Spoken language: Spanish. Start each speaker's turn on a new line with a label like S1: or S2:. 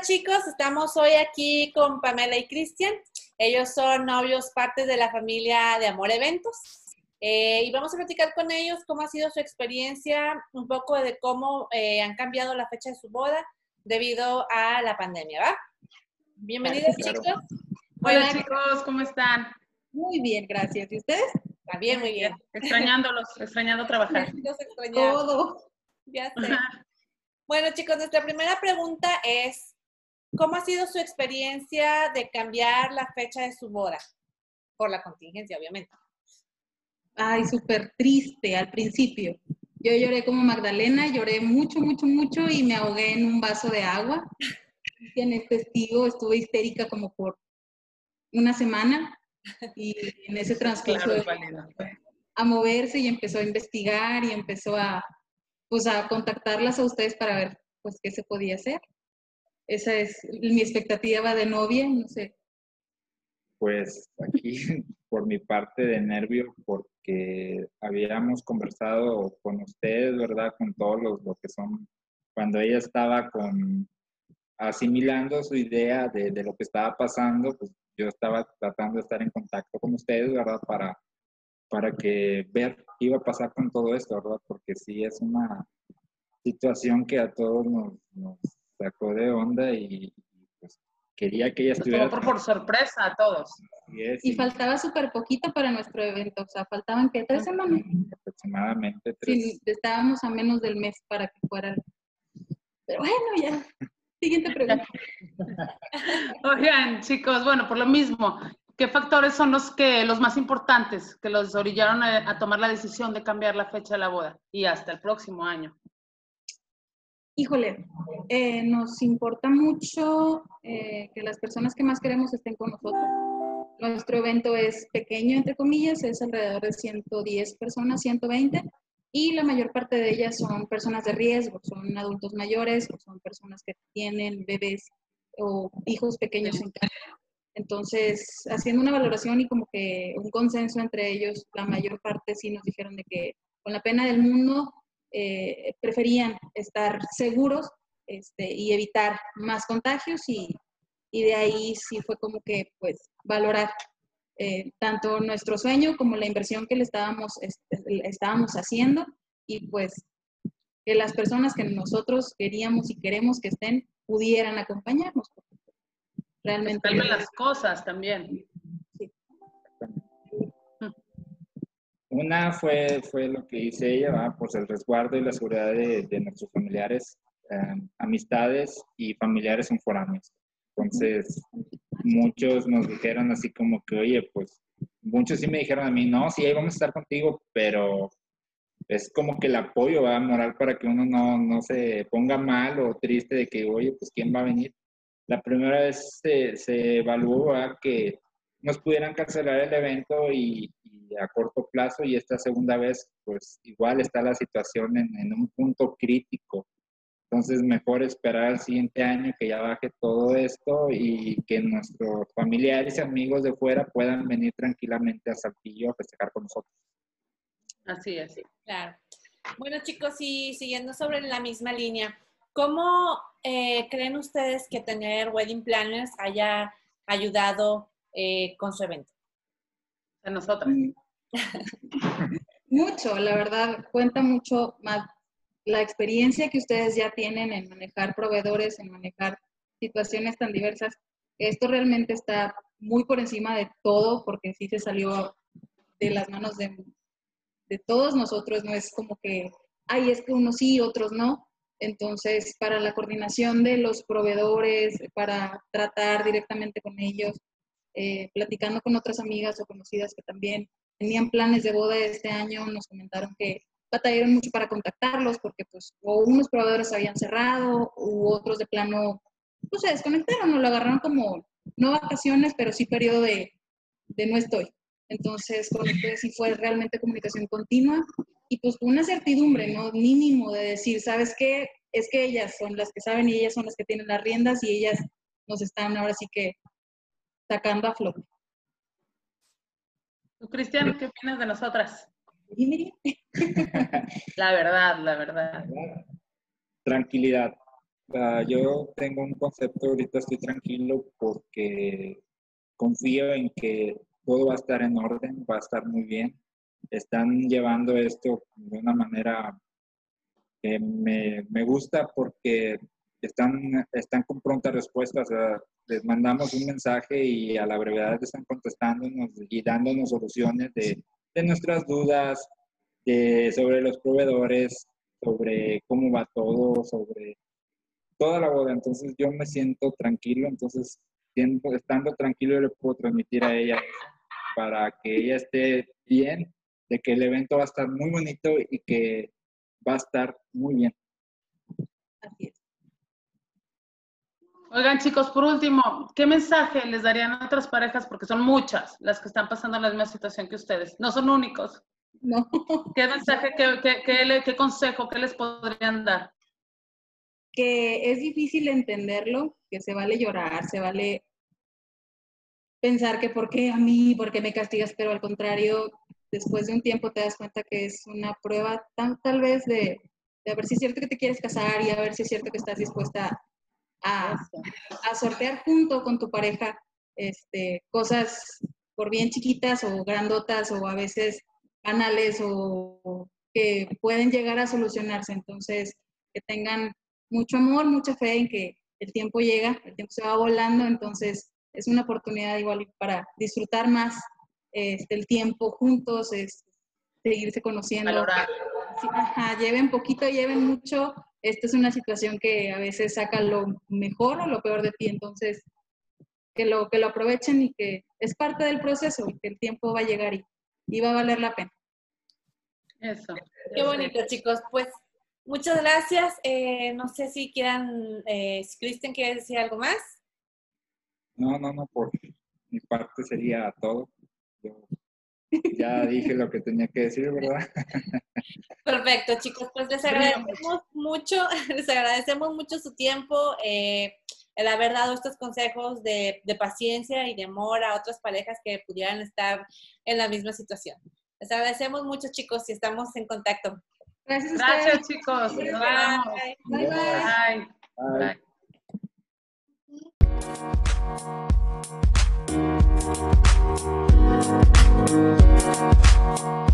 S1: Hola chicos, estamos hoy aquí con Pamela y Cristian. Ellos son novios, partes de la familia de Amor Eventos. Eh, y vamos a platicar con ellos cómo ha sido su experiencia, un poco de cómo eh, han cambiado la fecha de su boda debido a la pandemia, ¿va? Bienvenidos chicos.
S2: Hola chicos, ¿cómo están?
S3: Muy bien, gracias. ¿Y ustedes?
S1: También muy bien.
S2: Extrañándolos, extrañando trabajar.
S3: Todo.
S1: Ya sé. Bueno, chicos, nuestra primera pregunta es, ¿cómo ha sido su experiencia de cambiar la fecha de su boda? Por la contingencia, obviamente.
S3: Ay, súper triste al principio. Yo lloré como Magdalena, lloré mucho, mucho, mucho y me ahogué en un vaso de agua. En el testigo estuve histérica como por una semana y en ese transcurso a moverse y empezó a investigar y empezó a, pues, a contactarlas a ustedes para ver pues qué se podía hacer. Esa es mi expectativa de novia, no sé.
S4: Pues aquí por mi parte de nervio porque habíamos conversado con ustedes, ¿verdad? Con todos los lo que son, cuando ella estaba con asimilando su idea de, de, lo que estaba pasando, pues yo estaba tratando de estar en contacto con ustedes, ¿verdad? Para, para que ver qué iba a pasar con todo esto, ¿verdad? Porque sí es una situación que a todos nos, nos sacó de onda y, quería que ella estuviera...
S2: Por, por sorpresa a todos.
S3: y, faltaba súper poquito para nuestro evento, o sea, faltaban que tres semanas.
S4: Aproximadamente tres.
S3: Sí, estábamos a menos del mes para que fuera. Pero bueno, ya. Siguiente pregunta.
S2: Oigan, chicos, bueno, por lo mismo, ¿qué factores son los que los más importantes que los orillaron a, a tomar la decisión de cambiar la fecha de la boda y hasta el próximo año?
S3: Híjole, eh, nos importa mucho eh, que las personas que más queremos estén con nosotros. Nuestro evento es pequeño, entre comillas, es alrededor de 110 personas, 120, y la mayor parte de ellas son personas de riesgo, son adultos mayores o son personas que tienen bebés o hijos pequeños en casa. Entonces, haciendo una valoración y como que un consenso entre ellos, la mayor parte sí nos dijeron de que con la pena del mundo eh, preferían estar seguros este, y evitar más contagios y, y, de ahí sí fue como que pues valorar eh, tanto nuestro sueño como la inversión que le estábamos, este, estábamos haciendo y pues que las personas que nosotros queríamos y queremos que estén pudieran acompañarnos.
S2: Realmente. las cosas también.
S4: Una fue, fue lo que hice ella, ¿va? pues el resguardo y la seguridad de, de nuestros familiares, eh, amistades y familiares en foráneos. Entonces, muchos nos dijeron así como que, oye, pues, muchos sí me dijeron a mí, no, sí, ahí vamos a estar contigo, pero es como que el apoyo va a moral para que uno no, no se ponga mal o triste de que, oye, pues, ¿quién va a venir? La primera vez se, se evaluó que nos pudieran cancelar el evento y, a corto plazo y esta segunda vez pues igual está la situación en, un punto crítico. Entonces mejor esperar al siguiente año que ya baje todo esto y que nuestros familiares y amigos de fuera puedan venir tranquilamente a Saltillo a festejar con nosotros.
S2: Así es.
S1: Claro. Bueno chicos, y siguiendo sobre la misma línea, ¿cómo eh, creen ustedes que tener wedding planners haya ayudado eh, con su evento?
S2: A nosotros.
S3: mucho, la verdad, cuenta mucho más la experiencia que ustedes ya tienen en manejar proveedores, en manejar situaciones tan diversas. Esto realmente está muy por encima de todo porque sí se salió de las manos de, de todos nosotros, no es como que, ay, es que unos sí, otros no. Entonces, para la coordinación de los proveedores, para tratar directamente con ellos, eh, platicando con otras amigas o conocidas que también tenían planes de boda este año, nos comentaron que batallaron mucho para contactarlos porque pues o unos proveedores habían cerrado u otros de plano pues se desconectaron o lo agarraron como no vacaciones, pero sí periodo de, de no estoy. Entonces, con ustedes sí fue realmente comunicación continua y pues una certidumbre, ¿no? Mínimo de decir, ¿sabes qué? Es que ellas son las que saben y ellas son las que tienen las riendas y ellas nos están ahora sí que sacando a flote.
S2: ¿Tú, Cristian, qué opinas de nosotras? la verdad, la verdad.
S4: Tranquilidad. Yo tengo un concepto, ahorita estoy tranquilo porque confío en que todo va a estar en orden, va a estar muy bien. Están llevando esto de una manera que me, me gusta porque están, están con pronta respuesta. Les mandamos un mensaje y a la brevedad están contestándonos y dándonos soluciones de, de nuestras dudas de, sobre los proveedores, sobre cómo va todo, sobre toda la boda. Entonces yo me siento tranquilo, entonces estando tranquilo le puedo transmitir a ella para que ella esté bien, de que el evento va a estar muy bonito y que va a estar muy bien.
S3: Así es.
S2: Oigan, chicos, por último, ¿qué mensaje les darían a otras parejas? Porque son muchas las que están pasando la misma situación que ustedes. No son únicos.
S3: No.
S2: ¿Qué mensaje, qué, qué, qué, qué consejo, qué les podrían dar?
S3: Que es difícil entenderlo, que se vale llorar, se vale pensar que por qué a mí, por qué me castigas, pero al contrario, después de un tiempo te das cuenta que es una prueba tan, tal vez de, de a ver si es cierto que te quieres casar y a ver si es cierto que estás dispuesta a, a sortear junto con tu pareja este, cosas por bien chiquitas o grandotas o a veces banales o que pueden llegar a solucionarse. Entonces, que tengan mucho amor, mucha fe en que el tiempo llega, el tiempo se va volando, entonces es una oportunidad igual para disfrutar más este, el tiempo juntos, es, seguirse conociendo.
S2: Valorar.
S3: Sí, ajá, lleven poquito, lleven mucho. Esta es una situación que a veces saca lo mejor o lo peor de ti, entonces que lo, que lo aprovechen y que es parte del proceso y que el tiempo va a llegar y, y va a valer la pena.
S2: Eso.
S1: Qué bonito, chicos. Pues muchas gracias. Eh, no sé si quieran, eh, si Cristian quiere decir algo más.
S4: No, no, no, por mi parte sería todo. Yo ya dije lo que tenía que decir, ¿verdad?
S1: Perfecto, chicos. Pues les agradecemos mucho, les agradecemos mucho su tiempo, eh, el haber dado estos consejos de, de paciencia y de amor a otras parejas que pudieran estar en la misma situación. Les agradecemos mucho, chicos, y estamos en contacto.
S3: Gracias, a ustedes.
S2: Gracias, chicos. Nos vemos.
S1: Bye.
S3: Bye, bye.
S2: Bye.
S4: Bye.
S2: Bye.